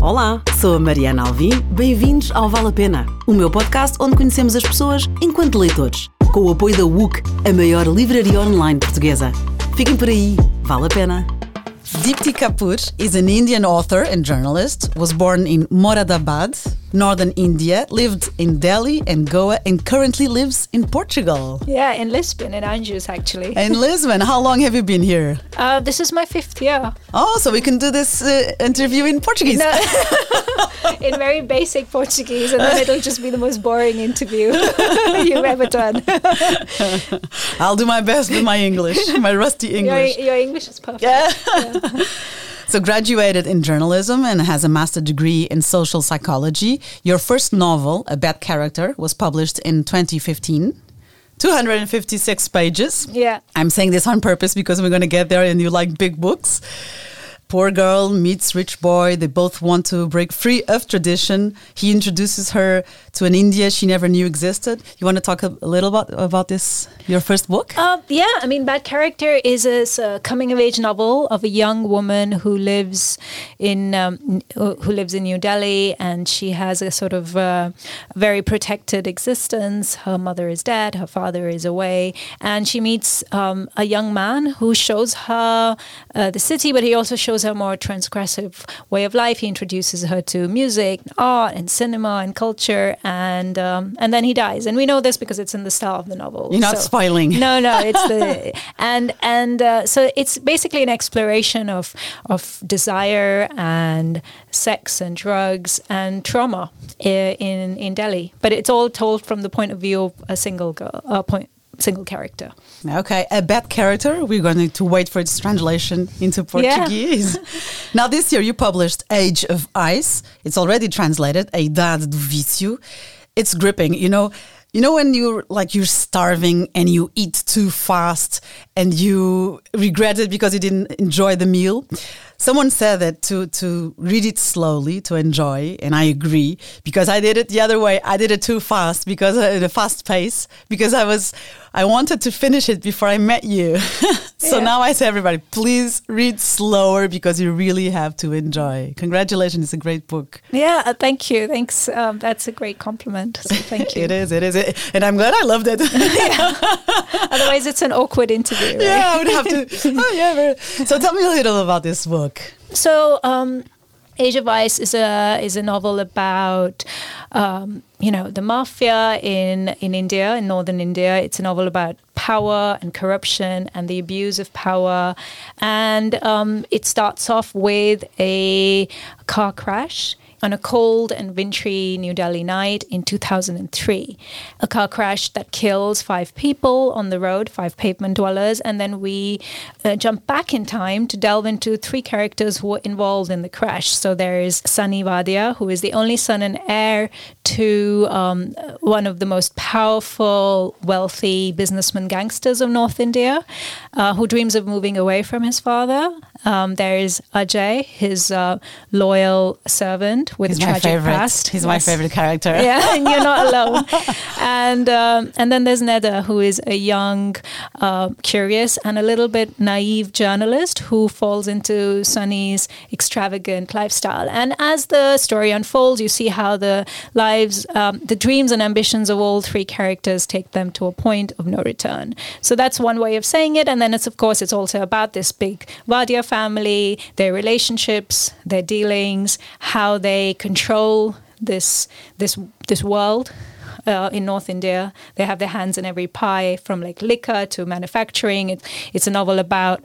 Olá, sou a Mariana Alvim. Bem-vindos ao Vale a Pena, o meu podcast onde conhecemos as pessoas enquanto leitores, com o apoio da WUC, a maior livraria online portuguesa. Fiquem por aí, vale a pena. Deepti Kapoor is an Indian author and journalist, was born in Moradabad, northern India, lived in Delhi and Goa, and currently lives in Portugal. Yeah, in Lisbon, in Anjos, actually. In Lisbon. How long have you been here? Uh, this is my fifth year. Oh, so we can do this uh, interview in Portuguese. No, in very basic Portuguese, and then it'll just be the most boring interview you've ever done. I'll do my best with my English, my rusty English. Your, your English is perfect. Yeah. Yeah. So, graduated in journalism and has a master degree in social psychology. Your first novel, A Bad Character, was published in 2015. 256 pages. Yeah. I'm saying this on purpose because we're going to get there and you like big books. Poor girl meets rich boy. They both want to break free of tradition. He introduces her to an India she never knew existed. You want to talk a, little about about this? Your first book? Uh, yeah, I mean, Bad Character is a, a coming of age novel of a young woman who lives in um, who lives in New Delhi, and she has a sort of uh, very protected existence. Her mother is dead, her father is away, and she meets um, a young man who shows her uh, the city, but he also shows her more transgressive way of life. He introduces her to music, art, and cinema and culture, and um, and then he dies. And we know this because it's in the style of the novel. You're not So- spoiling. no, no, it's the and and uh, so it's basically an exploration of of desire and sex and drugs and trauma in in Delhi, but it's all told from the point of view of a single girl, uh, point single character. Okay, a bad character. We're going to wait for its translation into Portuguese. now, this year you published Age of Vice. It's already translated, A Idade do Vício. It's gripping. You know, you know when you're like you're starving and you eat too fast and you regret it because you didn't enjoy the meal. Someone said that to to read it slowly to enjoy, and I agree because I did it the other way. I did it too fast because at a fast pace because I was I wanted to finish it before I met you. so Yeah. now I say everybody, please read slower because you really have to enjoy. Congratulations, it's a great book. Yeah, uh, thank you. Thanks. Um, that's a great compliment. So thank you. It is, it is, and I'm glad I loved it. Otherwise, it's an awkward interview. Right? yeah, I would have to. Oh yeah. very- So tell me a little about this book. So, um, Age of Vice is a is a novel about um, you know the mafia in in India, in northern India. It's a novel about power and corruption and the abuse of power, and um, it starts off with a car crash. On a cold and wintry New Delhi night in 2003, a car crash that kills five people on the road, five pavement dwellers, and then we uh, jump back in time to delve into three characters who were involved in the crash. So there is Sunny Wadia, who is the only son and heir to um, one of the most powerful, wealthy businessman gangsters of North India, uh, who dreams of moving away from his father. Um, there is Ajay, his uh, loyal servant with He's a my tragic favorite. past. He's my favorite character. Yeah, and you're not alone. and um, and then there's Neda, who is a young, uh, curious, and a little bit naive journalist who falls into Sunny's extravagant lifestyle. And as the story unfolds, you see how the lives, um, the dreams and ambitions of all three characters take them to a point of no return. So that's one way of saying it. And then it's of course it's also about this big Wadia family, their relationships, their dealings, how they control this this this world uh, in North India. They have their hands in every pie, from like liquor to manufacturing. It, it's a novel about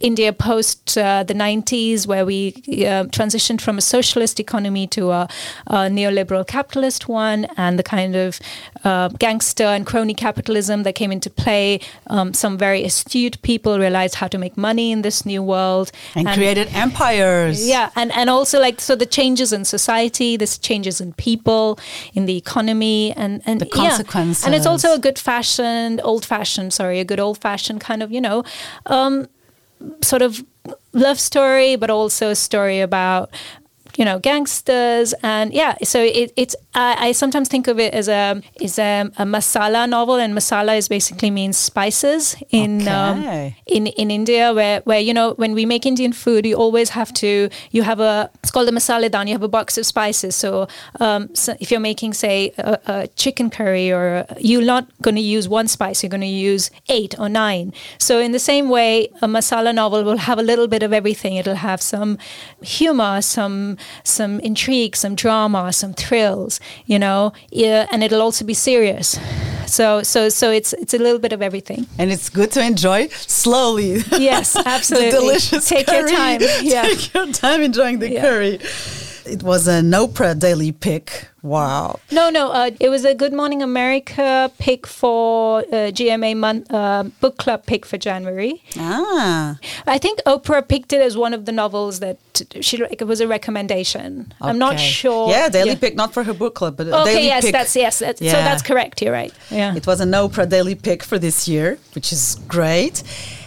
India post uh, the 90s, where we uh, transitioned from a socialist economy to a, a neoliberal capitalist one, and the kind of uh, gangster and crony capitalism that came into play. Um, some very astute people realized how to make money in this new world And, created empires. yeah, and and also like so the changes in society, this changes in people, in the economy, and and The yeah. consequences. And it's also a good fashioned, old fashioned, sorry, a good old fashioned kind of you know, um, sort of love story, but also a story about you know gangsters and yeah so it, it's I, I, sometimes think of it as a is a, a, masala novel and masala is basically means spices in um, okay. um, in in India where where you know when we make Indian food you always have to you have a it's called a masala down you have a box of spices. So, um, so if you're making say a, a chicken curry or you're not going to use one spice you're going to use eight or nine. So in the same way a masala novel will have a little bit of everything. It'll have some humor some some intrigue, some drama, some thrills, you know, yeah, and it'll also be serious. So so so it's it's a little bit of everything. And it's good to enjoy slowly. Yes, absolutely. delicious Take curry. your time. Yeah. Take your time enjoying the yeah. curry. It was an Oprah daily pick. Wow. No, no. Uh, it was a Good Morning America pick for uh, GMA month, uh, book club pick for January. Ah. I think Oprah picked it as one of the novels that she it was a recommendation. Okay. I'm not sure. Yeah, daily yeah. pick, not for her book club, but okay, daily yes, pick. that's yes. That's, yeah. So that's correct. You're right. Yeah. It was an Oprah daily pick for this year, which is great.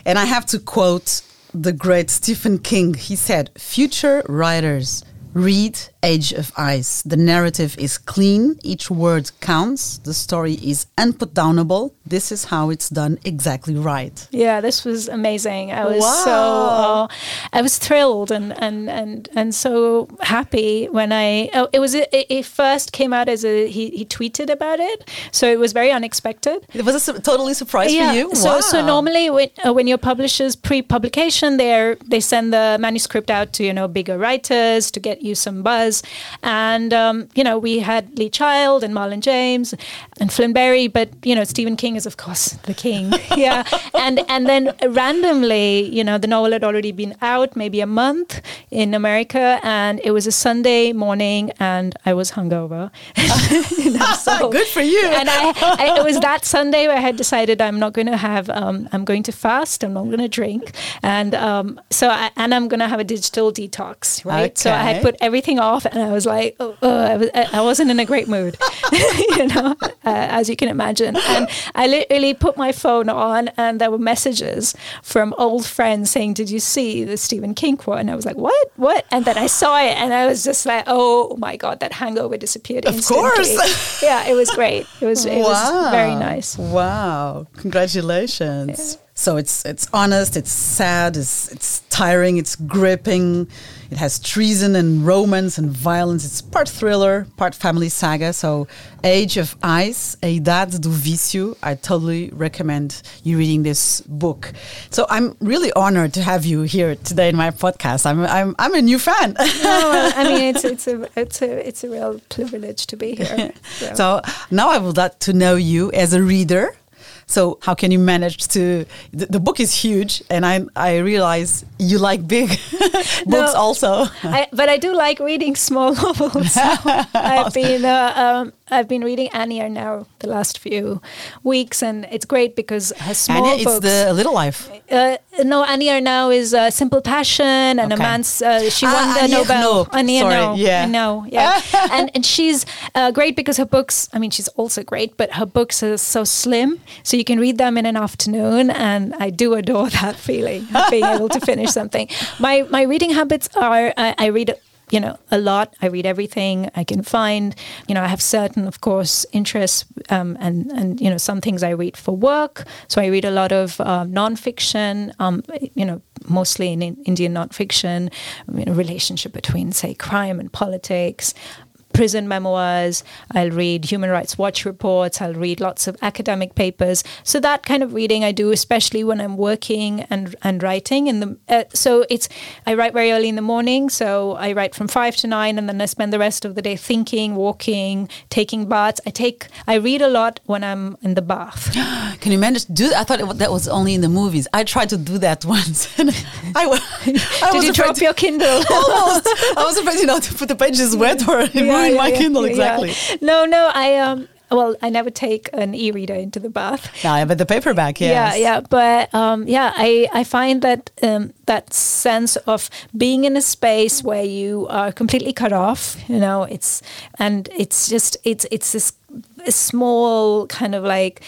And I have to quote the great Stephen King. He said, "Future writers." Read Age of Vice. The narrative is clean, each word counts, the story is unputdownable. This is how it's done exactly right. Yeah, this was amazing. I was wow. so uh, I was thrilled and and and and so happy when I oh, it was it, it, first came out as a he, he tweeted about it, so it was very unexpected. It was a su- totally surprise yeah. for you. So wow. so normally when uh, when your publishers pre-publication they they send the manuscript out to you know bigger writers to get you some buzz. And, um, you know, we had Lee Child and Marlon James and Flynn Berry, but, you know, Stephen King is, of course, the king. yeah. And, and then randomly, you know, the novel had already been out maybe a month in America. And it was a Sunday morning and I was hungover. you know, so, Good for you. And I, I, it was that Sunday where I had decided I'm not going to have, um, I'm going to fast, I'm not going to drink. And um, so, I, and I'm going to have a digital detox, right? Okay. So I had put everything off, and I was like, oh, oh, I, was, I wasn't in a great mood, you know, uh, as you can imagine. And I literally put my phone on, and there were messages from old friends saying, "Did you see the Stephen King quote?" And I was like, "What? What?" And then I saw it, and I was just like, "Oh my god, that hangover disappeared of instantly." course, yeah, it was great. It was it wow. was very nice. Wow, congratulations. Yeah. So it's it's honest, it's sad, it's it's tiring, it's gripping. It has treason and romance and violence. It's part thriller, part family saga. So Age of Vice, A Idade do Vício. I totally recommend you reading this book. So I'm really honored to have you here today in my podcast. I'm I'm I'm a new fan. no, I mean it's it's a it's a it's a real privilege to be here. So, so now I would like to know you as a reader so how can you manage to? The, the book is huge, and I I realize you like big books no, also. I, but I do like reading small novels. I've been uh, um, I've been reading Annie Ernaux the last few weeks, and it's great because her small Annie, books. it's the Little Life. Uh, no, Annie Ernaux is uh, Simple Passion and okay. a man's. Uh, she ah, won the Annie Nobel. Annie Ernaux. Yeah, I know. Yeah, and and she's uh, great because her books. I mean, she's also great, but her books are so slim, so you can read them in an afternoon, and I do adore that feeling of being able to finish something. My my reading habits are I, I read you know a lot. I read everything i can find. You know i have certain of course interests um, and and you know some things i read for work. So i read a lot of uh, nonfiction um, you know mostly in, in indian nonfiction you know, relationship between say crime and politics prison memoirs, I'll read Human Rights Watch reports, I'll read lots of academic papers. So that kind of reading I do, especially when I'm working and and writing. In the uh, so it's I write very early in the morning, so I write from five to nine, and then I spend the rest of the day thinking, walking, taking baths. I take I read a lot when I'm in the bath. Can you manage to do that? I thought it, that was only in the movies. I tried to do that once. I, I Did you drop your Kindle? almost. I was afraid, you know, to put the pages wet or yeah yeah, my Kindle exactly. No, no, I um well, I never take an e-reader into the bath. Yeah, but the paperback, yes. Yeah, yeah, but um, yeah, I, I find that um, that sense of being in a space where you are completely cut off, you know, it's and it's just it's it's this a small kind of like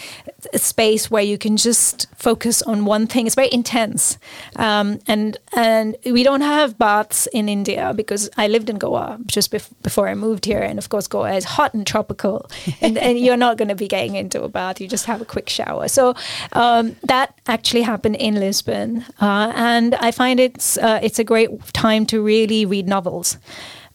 a space where you can just focus on one thing. It's very intense, um, and and we don't have baths in India because I lived in Goa just bef- before I moved here, and of course Goa is hot and tropical, and, and you're not going to be getting into a bath. You just have a quick shower. So um, that actually happened in Lisbon, uh, and I find it's uh, it's a great time to really read novels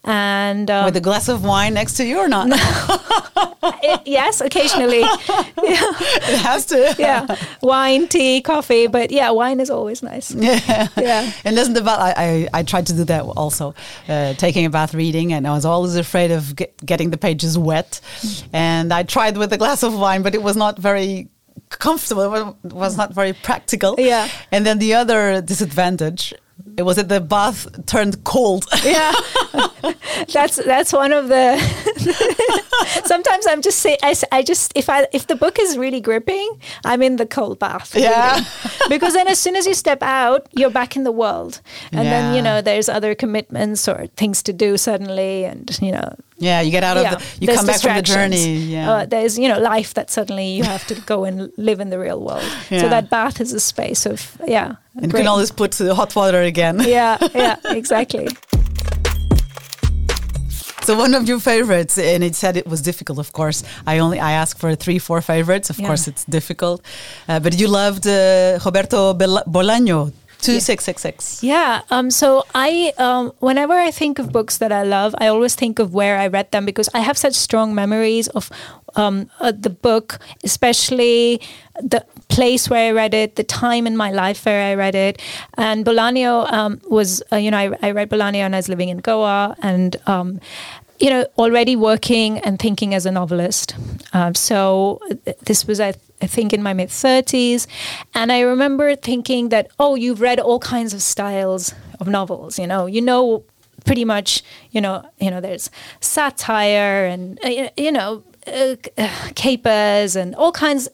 and um, with a glass of wine next to you or not? it, yes, occasionally. yeah. It has to. yeah, wine, tea, coffee, but yeah, wine is always nice. Yeah, yeah. And doesn't the bath? I, I, I tried to do that also, uh, taking a bath reading, and I was always afraid of get, getting the pages wet, and I tried with a glass of wine, but it was not very comfortable. It was not very practical. Yeah. And then the other disadvantage it was it the bath turned cold. Yeah, that's that's one of the. Sometimes I'm just say I, I just if I if the book is really gripping, I'm in the cold bath. Yeah, because then as soon as you step out, you're back in the world, and yeah. then you know there's other commitments or things to do suddenly, and you know yeah, you get out yeah. of the, you come back from the journey. Yeah. Uh, there's, you know, life that suddenly you have to go and live in the real world. Yeah. So that bath is a space of, yeah. And you can always put the hot water again. Yeah, yeah, exactly. So one of your favorites, and it said it was difficult. Of course, I only I asked for three, four favorites. Of yeah. course, it's difficult, uh, but you loved uh, Roberto Bolaño, Two six six six. Yeah. Um. So I um. Whenever I think of books that I love, I always think of where I read them because I have such strong memories of um uh, the book, especially the place where I read it, the time in my life where I read it. And Bolaño um, was, uh, you know, I, I read Bolaño and I was living in Goa, and um, you know, already working and thinking as a novelist. Um, so th- this was, I, th- I think, in my mid 30s. And I remember thinking that, oh, you've read all kinds of styles of novels, you know, you know pretty much, you know, you know, there's satire and, uh, you know, uh, capers and all kinds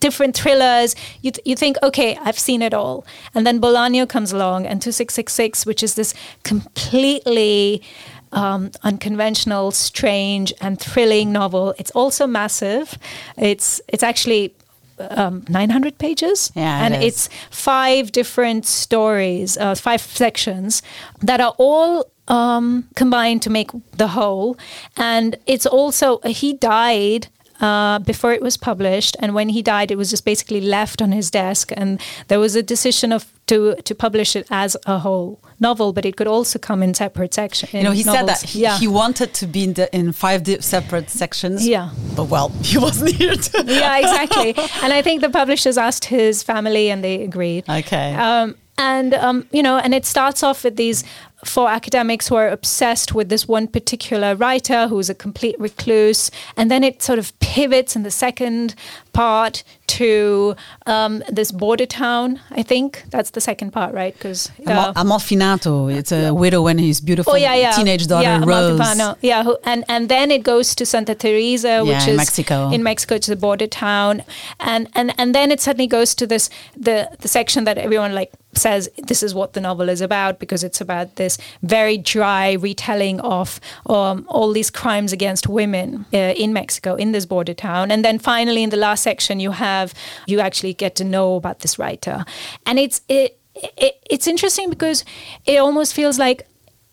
different thrillers you, th- you think okay i've seen it all and then bolaño comes along and 2666 which is this completely um, unconventional, strange, and thrilling novel. It's also massive. It's it's actually um, 900 pages. Yeah, and it's five different stories, uh, five sections that are all um, combined to make the whole. And it's also, he died uh, before it was published. And when he died, it was just basically left on his desk. And there was a decision of to to publish it as a whole novel, but it could also come in separate sections. You know, he novels. said that he, yeah. he wanted to be in, the, in five separate sections. Yeah, but well, he wasn't here. To yeah, exactly. And I think the publishers asked his family, and they agreed. Okay. Um, and um, you know, and it starts off with these four academics who are obsessed with this one particular writer who's a complete recluse, and then it sort of pivots in the second part to um, this border town. I think that's the second part, right? Because uh, Amalfitano, it's a widow and his beautiful oh, yeah, yeah. teenage daughter yeah, Rose. Yeah, who, and and then it goes to Santa Teresa, which is in Mexico. In Mexico, it's a border town, and and and then it suddenly goes to this the the section that everyone like says this is what the novel is about because it's about this very dry retelling of um, all these crimes against women uh, in Mexico in this border town, and then finally in the last section you have you actually get to know about this writer, and it's it, it it's interesting because it almost feels like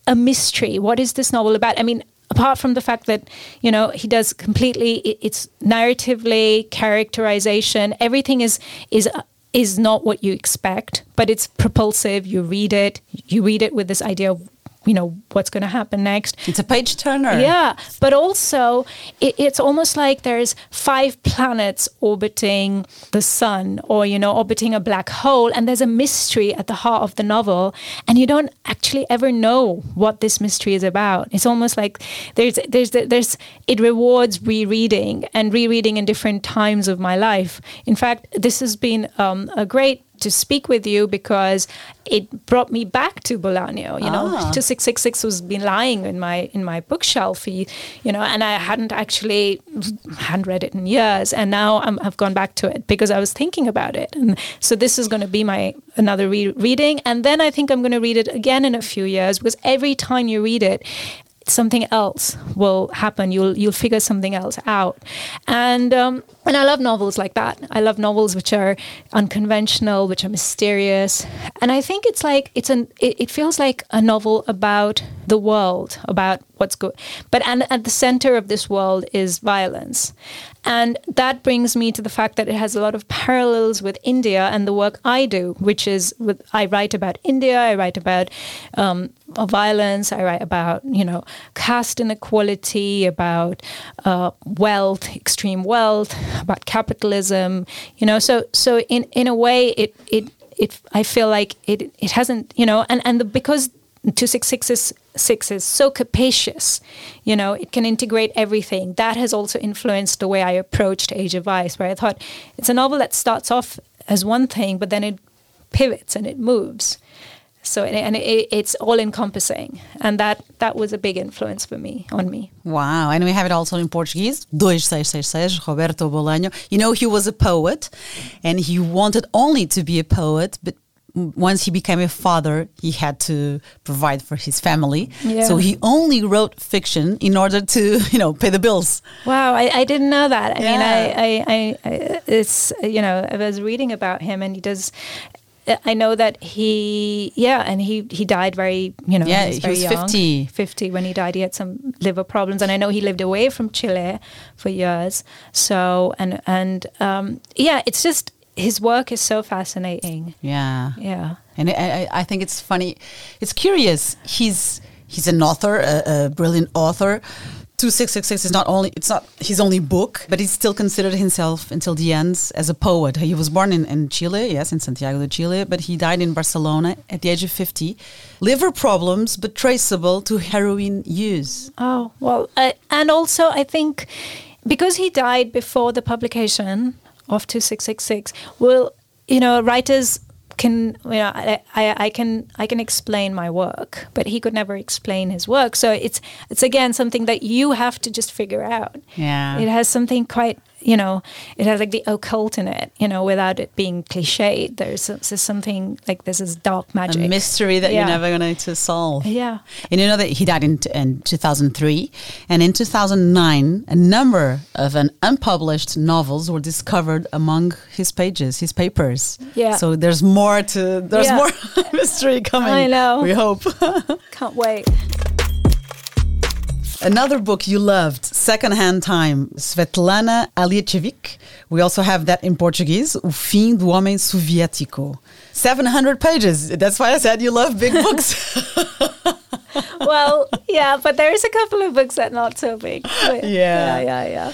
a mystery. What is this novel about? I mean, apart from the fact that you know he does completely it's narratively characterization everything is is is not what you expect, but it's propulsive. You read it, you read it with this idea of you know what's going to happen next. It's a page turner. Yeah but also it, it's almost like there's five planets orbiting the sun or you know orbiting a black hole and there's a mystery at the heart of the novel and you don't actually ever know what this mystery is about. It's almost like there's there's there's it rewards rereading and rereading in different times of my life. In fact this has been um, a great to speak with you because it brought me back to Bolaño. You know, ah. 2666 was been lying in my in my bookshelf, you know, and I hadn't actually hadn't read it in years, and now i have gone back to it because I was thinking about it, and so this is going to be my another re- reading, and then I think I'm going to read it again in a few years because every time you read it, something else will happen. You'll you'll figure something else out, and um, and I love novels like that. I love novels which are unconventional, which are mysterious, and I think it's like it's an it, it feels like a novel about the world, about what's good. But and at the center of this world is violence, and that brings me to the fact that it has a lot of parallels with India and the work I do, which is with I write about India, I write about um, violence, I write about you know caste inequality, about uh, wealth, extreme wealth, about capitalism. You know, so so in in a way, it it it I feel like it it hasn't you know, and and the, because 266 is six is so capacious you know it can integrate everything. That has also influenced the way i approached age of vice where i thought it's a novel that starts off as one thing but then it pivots and it moves so and it, it's all encompassing and that that was a big influence for me on me wow and we have it also in portuguese 2666 roberto bolaño you know he was a poet and he wanted only to be a poet but once he became a father, he had to provide for his family. Yeah. So he only wrote fiction in order to, you know, pay the bills. Wow, I, I didn't know that. I yeah. mean, I, I, I, it's, you know, I was reading about him and he does, I know that he, yeah, and he he died very, you know, yeah, he was, he was young, 50. 50 when he died. He had some liver problems, and I know he lived away from Chile for years. So, and and um, yeah, it's just his work is so fascinating. Yeah, yeah. And I, I think it's funny. It's curious. He's he's an author, a, a brilliant author. 2666 is not only it's not his only book but he still considered himself until the end as a poet. He was born in, in chile yes in santiago de chile but he died in barcelona at the age of 50 liver problems but traceable to heroin use. Oh well uh, and also i think because he died before the publication of 2666 well you know writers can you know I, I, I can I can explain my work, but he could never explain his work. So it's it's again something that you have to just figure out. Yeah, it has something quite you know, it has like the occult in it, you know, without it being cliched. There's, there's something like this is dark magic. A mystery that yeah. you're never going to solve. Yeah. And you know that he died in, in 2003. And in 2009, a number of an unpublished novels were discovered among his pages, his papers. Yeah. So there's more to, there's yeah. more mystery coming. I know. We hope. Can't wait. Another book you loved, Secondhand Time, Svetlana Alexievich. We also have that in Portuguese, O Fim do Homem Soviético. 700 pages. That's why I said you love big books. well, yeah, but there's a couple of books that are not so big. But yeah, yeah, yeah. yeah.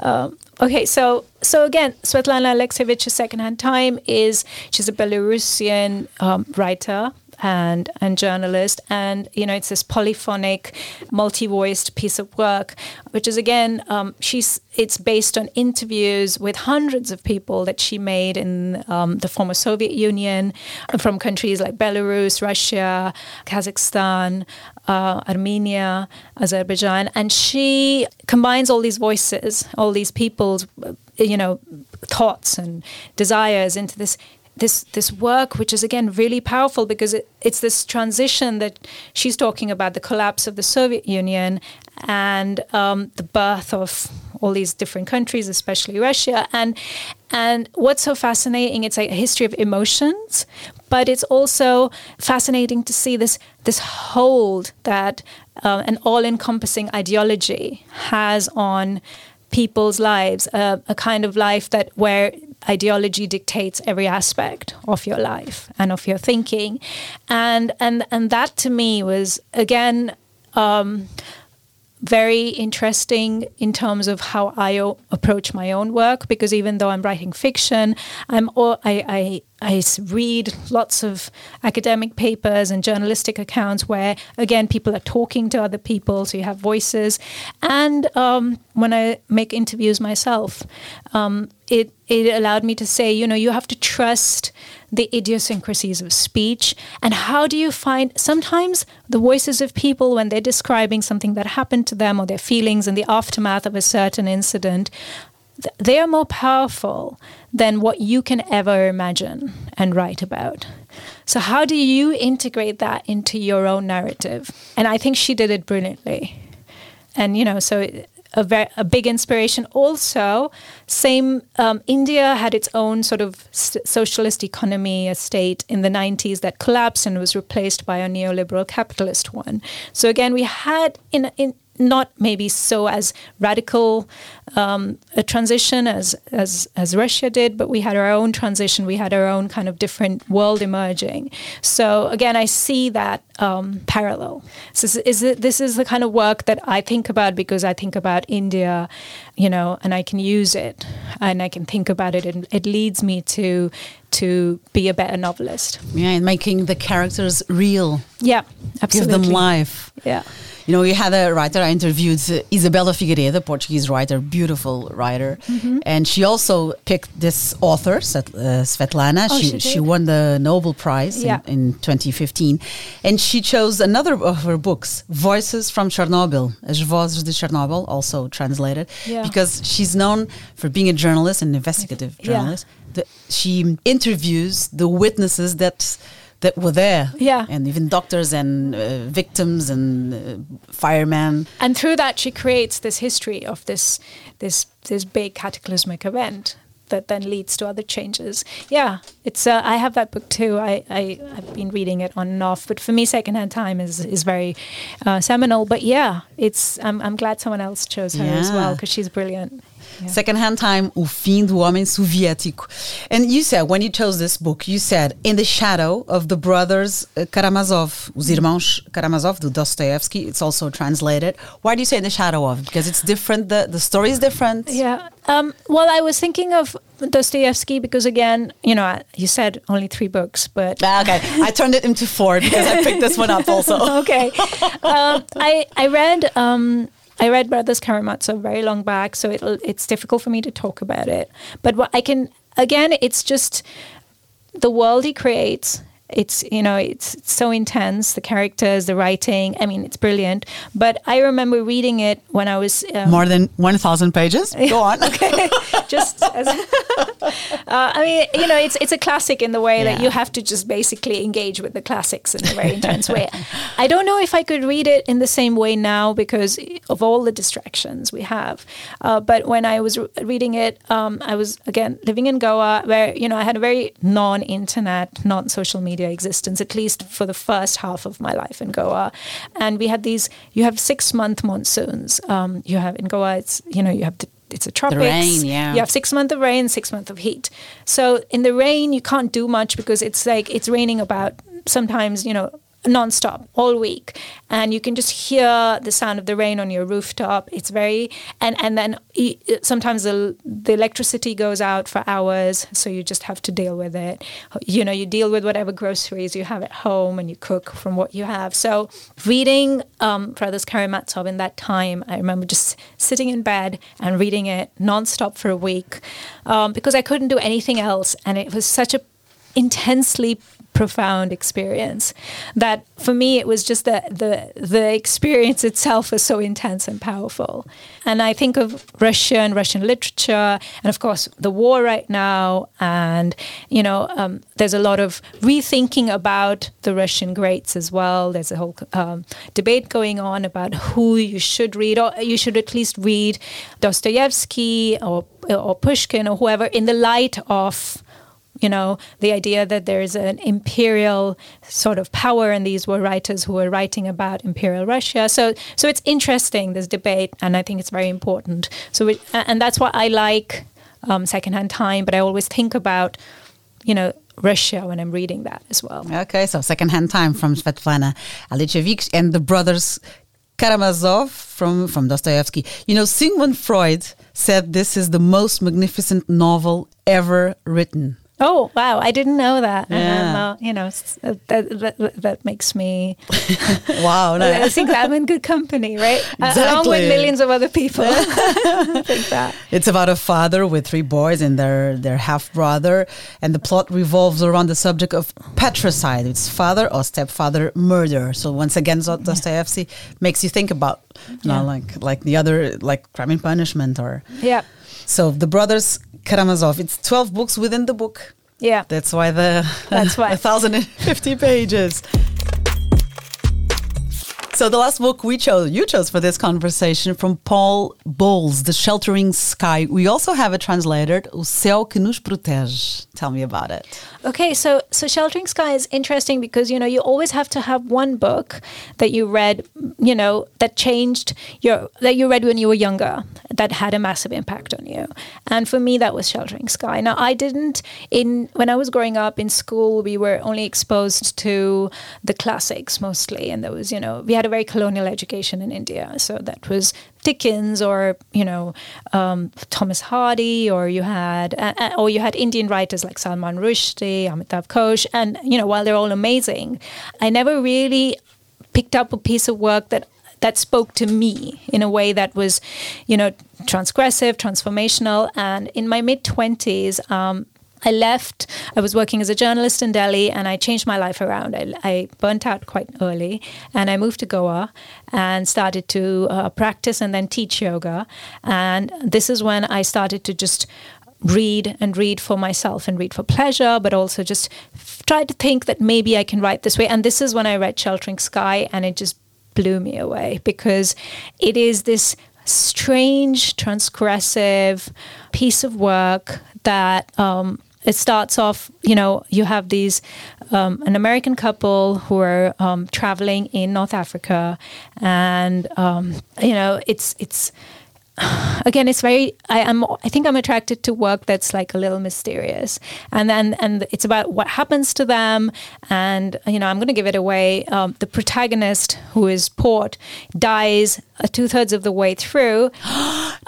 Um, okay, so so again, Svetlana Alexievich's Secondhand Time is she's a Belarusian um, writer and and journalist. And you know it's this polyphonic multi-voiced piece of work which is again um, she's it's based on interviews with hundreds of people that she made in um, the former Soviet Union from countries like Belarus Russia Kazakhstan uh, Armenia Azerbaijan. And she combines all these voices all these people's you know thoughts and desires into this this this work, which is again really powerful because it, it's this transition that she's talking about the collapse of the Soviet Union and um, the birth of all these different countries, especially Russia. And and what's so fascinating? It's like a history of emotions, but it's also fascinating to see this this hold that uh, an all-encompassing ideology has on people's lives, uh, a kind of life that where ideology dictates every aspect of your life and of your thinking, and and and that to me was again. Um, very interesting in terms of how I o- approach my own work because even though I'm writing fiction, I'm all, I, I I read lots of academic papers and journalistic accounts where, again, people are talking to other people, so you have voices. And um, when I make interviews myself, um, it it allowed me to say, you know, you have to trust the idiosyncrasies of speech. And how do you find sometimes the voices of people when they're describing something that happened to them or their feelings in the aftermath of a certain incident? Th- they are more powerful than what you can ever imagine and write about. So, how do you integrate that into your own narrative? And I think she did it brilliantly. And, you know, so a, very, a big inspiration. Also, same um, India had its own sort of socialist economy, a state in the 90s that collapsed and was replaced by a neoliberal capitalist one. So again, we had in in not maybe so as radical um, a transition as, as as Russia did, but we had our own transition. We had our own kind of different world emerging. So again, I see that um, parallel. So is, it, this is the kind of work that I think about because I think about India, you know, and I can use it and I can think about it, and it leads me to to be a better novelist. Yeah, and making the characters real. Yeah, absolutely. Give them life. Yeah. You know, we had a writer, I interviewed Isabela Figueiredo, Portuguese writer, beautiful writer. Mm-hmm. And she also picked this author, uh, Svetlana. Oh, she, she, she, won the Nobel Prize yeah. in, in 2015. And she chose another of her books, Voices from Chernobyl, As Vozes de Chernobyl, also translated, yeah. Because she's known for being a journalist, an investigative journalist. Yeah. The, she interviews the witnesses that that were there. Yeah. And even doctors and uh, victims and uh, firemen. And through that, she creates this history of this this this big cataclysmic event that then leads to other changes. Yeah, it's. Uh, I have that book too. I, I have been reading it on and off, but for me, Secondhand Time is is very uh, seminal. But yeah, it's. I'm I'm glad someone else chose her yeah. as well because she's brilliant. Yeah. Secondhand Time, O Fim do Homem Soviético. And you said, when you chose this book, you said, in the shadow of the brothers uh, Karamazov, os irmãos Karamazov, do Dostoevsky, it's also translated. Why do you say in the shadow of? Because it's different, the, the story is different? Yeah. Um, well, I was thinking of Dostoevsky because, again, you know, you said only three books, but. Ah, okay. I turned it into four because I picked this one up also. okay. Um, I, I read. Um, I read Brothers Karamazov very long back, so it's difficult for me to talk about it. But what I can, again, it's just the world he creates it's you know it's, so intense the characters the writing i mean it's brilliant. But i remember reading it when i was um, more than 1000 pages? Go on. Okay just as, uh, i mean you know it's it's a classic in the way yeah. that you have to just basically engage with the classics in a very intense way. I don't know if i could read it in the same way now because of all the distractions we have. Uh, but when i was re- reading it um, i was again living in goa where you know i had a very non-internet non-social media media existence, at least for the first half of my life in Goa. And we had these, you have six month monsoons. Um, you have in Goa, it's, you know, you have the, it's a tropics. The rain, yeah. You have six months of rain, six months of heat. So in the rain, you can't do much because it's like it's raining about sometimes, you know, nonstop all week. And you can just hear the sound of the rain on your rooftop. It's very and and then sometimes the, the electricity goes out for hours so you just have to deal with it. You know you deal with whatever groceries you have at home and you cook from what you have. So reading um, brothers karamazov in that time i remember just sitting in bed and reading it nonstop for a week um, because i couldn't do anything else. And it was such a intensely profound experience. That for me it was just the the the experience itself was so intense and powerful. And i think of russia and russian literature and of course the war right now and you know um, there's a lot of rethinking about the russian greats as well. There's a whole um, debate going on about who you should read or you should at least read dostoevsky or or pushkin or whoever in the light of you know the idea that there's an imperial sort of power and these were writers who were writing about imperial russia so so it's interesting this debate and i think it's very important so and that's what i like um, secondhand time but i always think about you know Russia when I'm reading that as well. Okay, so secondhand time from Svetlana Alexievich and the brothers Karamazov from, from Dostoevsky. You know, Sigmund Freud said this is the most magnificent novel ever written. Oh wow! I didn't know that. Yeah. Uh, you know, uh, that, that, that makes me wow. No. I think I'm in good company, right? Exactly. Uh, along with millions of other people. Think that it's about a father with three boys and their their half brother, and the plot revolves around the subject of patricide. It's father or stepfather murder. So once again, Dostoevsky yeah. makes you think about, you know, like like the other like crime and punishment or yeah. So the brothers Karamazov. It's twelve books within the book. Yeah, that's why the that's why thousand and fifty pages. So the last book we chose, you chose for this conversation from Paul Bowles, The Sheltering Sky. We also have it translated, O Céu que nos protege. Tell me about it. Okay, so so Sheltering Sky is interesting because you know you always have to have one book that you read, you know, that changed your that you read when you were younger, that had a massive impact on you. And for me that was Sheltering Sky. Now I didn't in when I was growing up in school we were only exposed to the classics mostly and there was, you know, we had a very colonial education in India. So that was Dickens or you know um, Thomas Hardy, or you had uh, or you had Indian writers like Salman Rushdie, Amitav Ghosh, and you know while they're all amazing, I never really picked up a piece of work that that spoke to me in a way that was, you know, transgressive, transformational. And in my mid twenties, um, I left. I was working as a journalist in Delhi, and I changed my life around. I, I burnt out quite early, and I moved to Goa and started to uh, practice and then teach yoga. And this is when I started to just read and read for myself and read for pleasure, but also just f- try to think that maybe I can write this way. And this is when I read Sheltering Sky, and it just blew me away because it is this strange, transgressive piece of work that um, it starts off, you know, you have these um, an American couple who are um, traveling in North Africa, and um, you know, it's it's again, it's very. I am. I think I'm attracted to work that's like a little mysterious, and then and it's about what happens to them. And you know, I'm going to give it away. Um, the protagonist, who is Port, dies two thirds of the way through.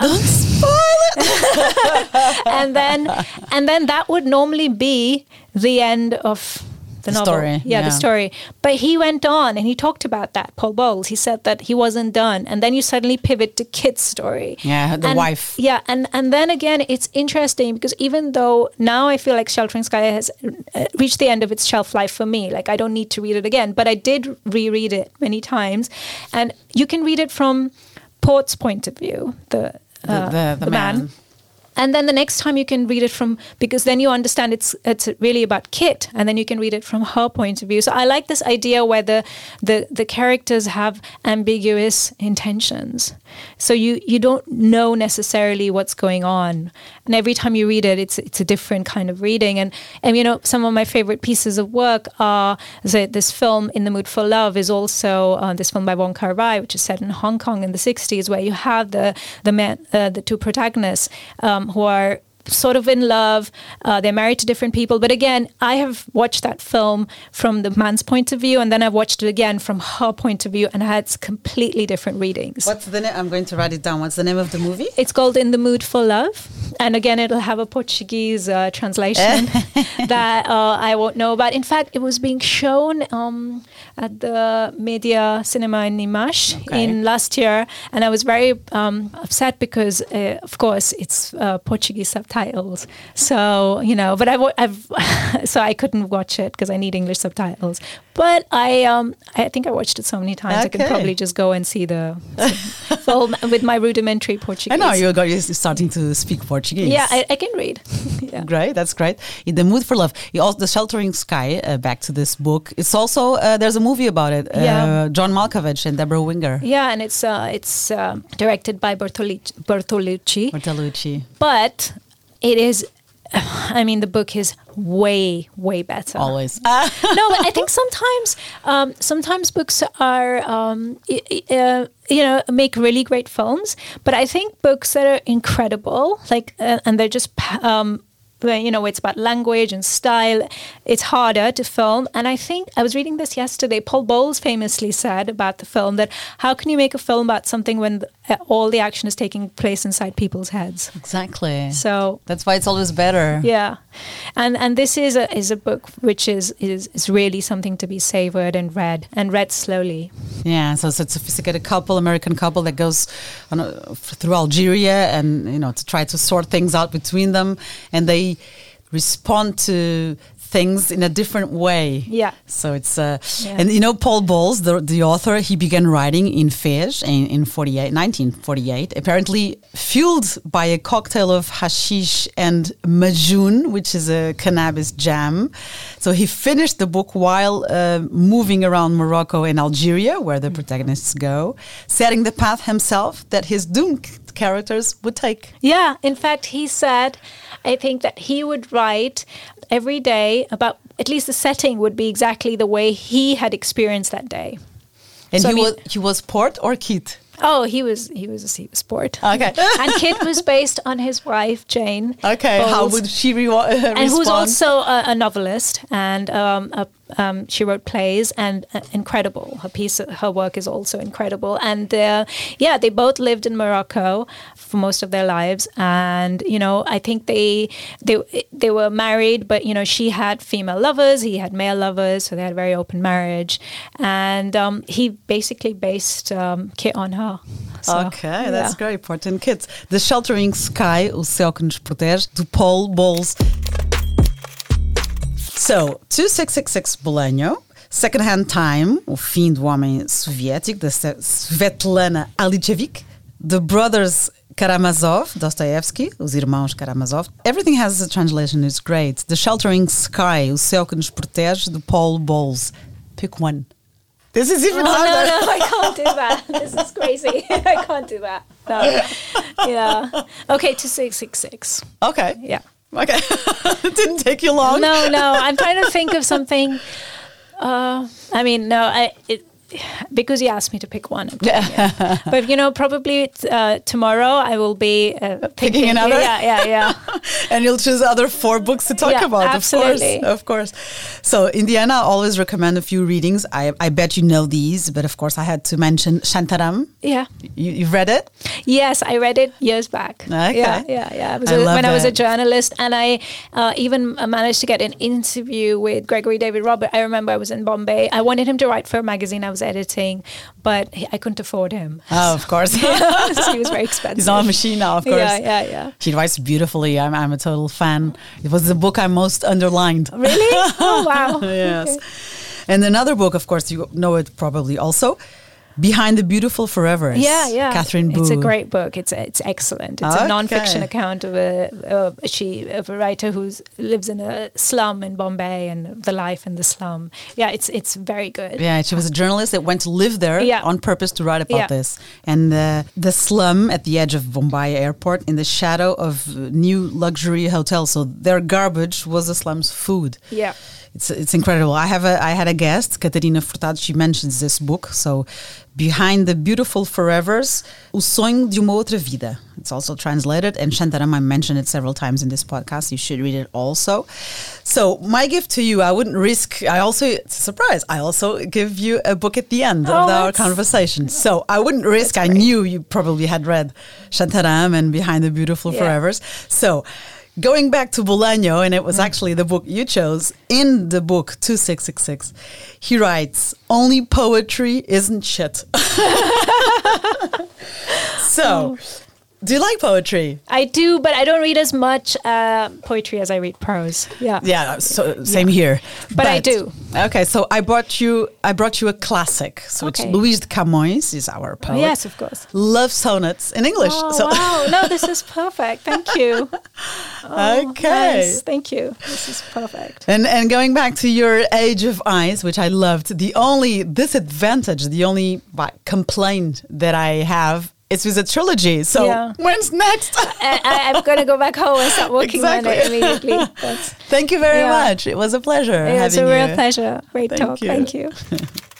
Don't spoil it. and then, and then that would normally be the end of the, the novel. Story, yeah, yeah, the story. But he went on and he talked about that, Paul Bowles. He said that he wasn't done. And then you suddenly pivot to Kit's story. Yeah, the and, wife. Yeah, and, and then again, it's interesting because even though now I feel like Sheltering Sky has uh, reached the end of its shelf life for me, like I don't need to read it again, but I did reread it many times. And you can read it from Port's point of view, the, uh, the, the, the, the man. man and then the next time you can read it from because then you understand it's it's really about Kit, and then you can read it from her point of view. So I like this idea where the the, the characters have ambiguous intentions, so you you don't know necessarily what's going on, and every time you read it, it's it's a different kind of reading. And and you know some of my favorite pieces of work are this film In the Mood for Love is also uh, this film by Wong Kar Wai, which is set in Hong Kong in the '60s, where you have the the man uh, the two protagonists. Um, who are sort of in love. Uh, they're married to different people. But again, I have watched that film from the man's point of view, and then I've watched it again from her point of view, and I had completely different readings. What's the name? I'm going to write it down. What's the name of the movie? It's called In the Mood for Love. And again, it'll have a Portuguese uh, translation that uh, I won't know about. In fact, it was being shown um, at the Medeia Cinema in Nimas okay. in last year, and I was very um, upset because, uh, of course, it's uh, Portuguese subtitles. So you know, but I've, I've so I couldn't watch it because I need English subtitles. But I um I think I watched it so many times okay. I can probably just go and see the film with my rudimentary Portuguese. I know you're, you're starting to speak Portuguese. Yeah, I, I can read. yeah. Great, that's great. In the mood for love, also, the Sheltering Sky. Uh, back to this book. It's also uh, there's a movie about it. Uh, yeah. John Malkovich and Deborah Winger. Yeah, and it's uh, it's uh, directed by Bertolucci. Bertolucci. Bertolucci. But it is I mean, the book is way, way better. Always. no, but I think sometimes, um, sometimes books are, um, uh, you know, make really great films. But I think books that are incredible, like, uh, and they're just um, you know, it's about language and style. It's harder to film. And I think I was reading this yesterday. Paul Bowles famously said about the film that how can you make a film about something when uh, Uh, all the action is taking place inside people's heads? Exactly. So that's why it's always better. Yeah, and and this is a is a book which is is is really something to be savored and read and read slowly. Yeah. So it's a sophisticated couple, American couple that goes a, through Algeria and you know to try to sort things out between them, and they respond to things in a different way. Yeah. So it's uh, yeah. and you know Paul Bowles, the the author, he began writing in Fez in, in 48, 1948, apparently fueled by a cocktail of hashish and majoun, which is a cannabis jam. So he finished the book while uh, moving around Morocco and Algeria, where the protagonists go, setting the path himself that his doomed characters would take. Yeah, in fact, he said, I think that he would write every day about at least the setting would be exactly the way he had experienced that day. And so, he I mean, was he was Port or Kit? Oh, he was he was a sport. Okay, and Kit was based on his wife Jane. Okay, Bowles, how would she re- uh, respond? And who's also a, a novelist and um, a um, she wrote plays and uh, incredible. Her piece, her work is also incredible. And uh, yeah, they both lived in Morocco for most of their lives. And you know, I think they they they were married, but you know, she had female lovers, he had male lovers, so they had a very open marriage. And um, he basically based um, Kit on her. So, okay, that's yeah. very important. Kids, The Sheltering Sky, O Céu que nos protege, do Paul Bowles. So, 2666 Bolaño, Secondhand Time, O Fim do Homem Soviético, da Svetlana Alexievich, The Brothers Karamazov, Dostoevsky, Os Irmãos Karamazov. Everything has a translation, it's great. The Sheltering Sky, O Céu que nos protege, de Paul Bowles. Pick one. This is even oh, harder. No, no, I can't do that. This is crazy. I can't do that. No. Yeah. Okay, 2666. Okay. Yeah. Okay. it didn't take you long. No, no. I'm trying to think of something. Uh, I mean, no. I it, because he asked me to pick one. Yeah. but you know, probably uh, tomorrow I will be uh, picking another. Yeah, yeah, yeah. and you'll choose other four books to talk yeah, about. Absolutely. Of course, of course. So Indiana, I always recommend a few readings. I, I bet you know these, but of course I had to mention Shantaram. Yeah. You, you've read it? Yes, I read it years back. Okay. Yeah, yeah, yeah. I a, when I was a journalist, and I uh, even managed to get an interview with Gregory David Robert. I remember I was in Bombay. I wanted him to write for a magazine I was editing, but I couldn't afford him. Oh, of course. he was very expensive. He's on a machine now, of course. Yeah, yeah, yeah. He writes beautifully. I'm, I'm a total fan. It was the book I most underlined. Really? Oh, wow. yes. Okay. And another book, of course, you know it probably also Behind the Beautiful Forever. Yeah, yeah. Katherine Boo. It's a great book. It's it's excellent. It's okay. a non-fiction account of a of she of a writer who lives in a slum in Bombay and the life in the slum. Yeah, it's it's very good. Yeah, she was a journalist that went to live there yeah. on purpose to write about yeah. this. And uh, the slum at the edge of Bombay airport in the shadow of new luxury hotels. So their garbage was the slum's food. Yeah it's it's incredible. I have a I had a guest, Catarina Furtado. She mentions this book. So, behind the beautiful forevers, o sonho de uma outra vida. It's also translated, and Shantaram I mentioned it several times in this podcast. You should read it also. So, my gift to you, I wouldn't risk. I also it's a surprise. I also give you a book at the end oh, of our conversation. So I wouldn't risk. I knew you probably had read Shantaram and Behind the Beautiful yeah. Forevers. So going back to Bolaño, and it was mm. actually the book you chose, in the book 2666, he writes, Only poetry isn't shit. so, oh. Do you like poetry? I do, but I don't read as much uh, poetry as I read prose. Yeah. Yeah. So same yeah. here. But, but, I do. Okay, so I brought you. I brought you a classic. So okay. it's Luís de Camões is our poet. Oh, yes, of course. Love sonnets in English. Oh, so wow! No, this is perfect. Thank you. Oh, okay. Nice. Thank you. This is perfect. And and going back to your Age of Vice, which I loved. The only disadvantage, the only complaint that I have it was a trilogy. So yeah. when's next? I, am going to go back home and start working exactly. on it immediately. Thank you very yeah. much. It was a pleasure. It was a real you. pleasure. Great Thank talk. You. Thank you.